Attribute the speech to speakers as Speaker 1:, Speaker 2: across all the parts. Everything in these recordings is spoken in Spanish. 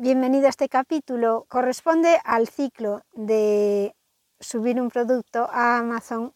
Speaker 1: Bienvenido a este capítulo. Corresponde al ciclo de subir un producto a Amazon.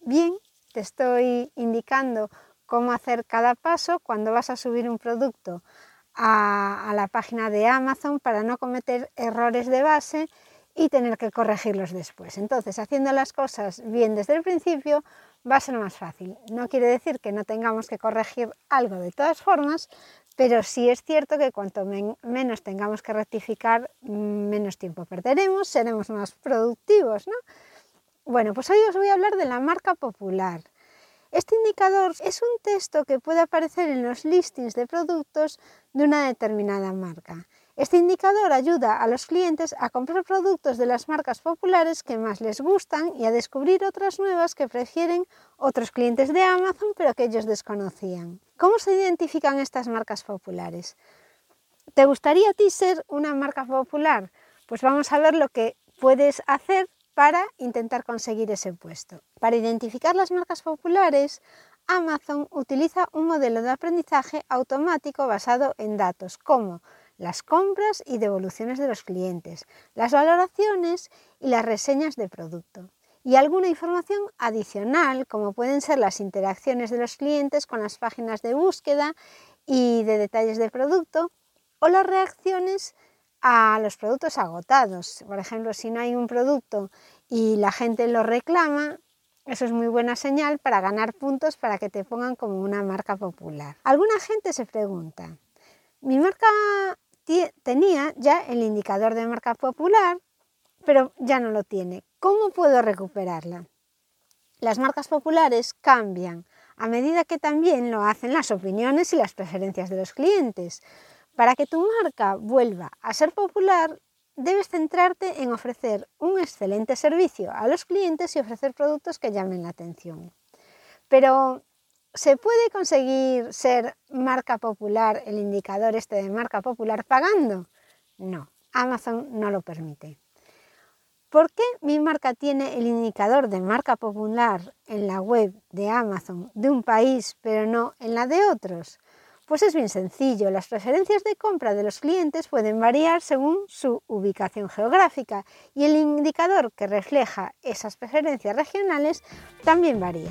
Speaker 1: Bien, te estoy indicando cómo hacer cada paso cuando vas a subir un producto a, la página de Amazon para no cometer errores de base y tener que corregirlos después. Entonces, haciendo las cosas bien desde el principio va a ser más fácil. No quiere decir que no tengamos que corregir algo de todas formas, pero sí es cierto que cuanto menos tengamos que rectificar, menos tiempo perderemos, seremos más productivos, ¿no? Bueno, pues hoy os voy a hablar de la marca popular. Este indicador es un texto que puede aparecer en los listings de productos de una determinada marca. Este indicador ayuda a los clientes a comprar productos de las marcas populares que más les gustan y a descubrir otras nuevas que prefieren otros clientes de Amazon pero que ellos desconocían. ¿Cómo se identifican estas marcas populares? ¿Te gustaría a ti ser una marca popular? Pues vamos a ver lo que puedes hacer para intentar conseguir ese puesto. Para identificar las marcas populares, Amazon utiliza un modelo de aprendizaje automático basado en datos como las compras y devoluciones de los clientes, las valoraciones y las reseñas de producto. Y alguna información adicional, como pueden ser las interacciones de los clientes con las páginas de búsqueda y de detalles del producto, o las reacciones a los productos agotados. Por ejemplo, si no hay un producto y la gente lo reclama, eso es muy buena señal para ganar puntos para que te pongan como una marca popular. Alguna gente se pregunta, mi marca tenía ya el indicador de marca popular, pero ya no lo tiene. ¿Cómo puedo recuperarla? Las marcas populares cambian a medida que también lo hacen las opiniones y las preferencias de los clientes. Para que tu marca vuelva a ser popular, debes centrarte en ofrecer un excelente servicio a los clientes y ofrecer productos que llamen la atención. Pero ¿Se puede conseguir ser marca popular, el indicador este de marca popular, pagando? No, Amazon no lo permite. ¿Por qué mi marca tiene el indicador de marca popular en la web de Amazon de un país pero no en la de otros? Pues es bien sencillo, las preferencias de compra de los clientes pueden variar según su ubicación geográfica y el indicador que refleja esas preferencias regionales también varía.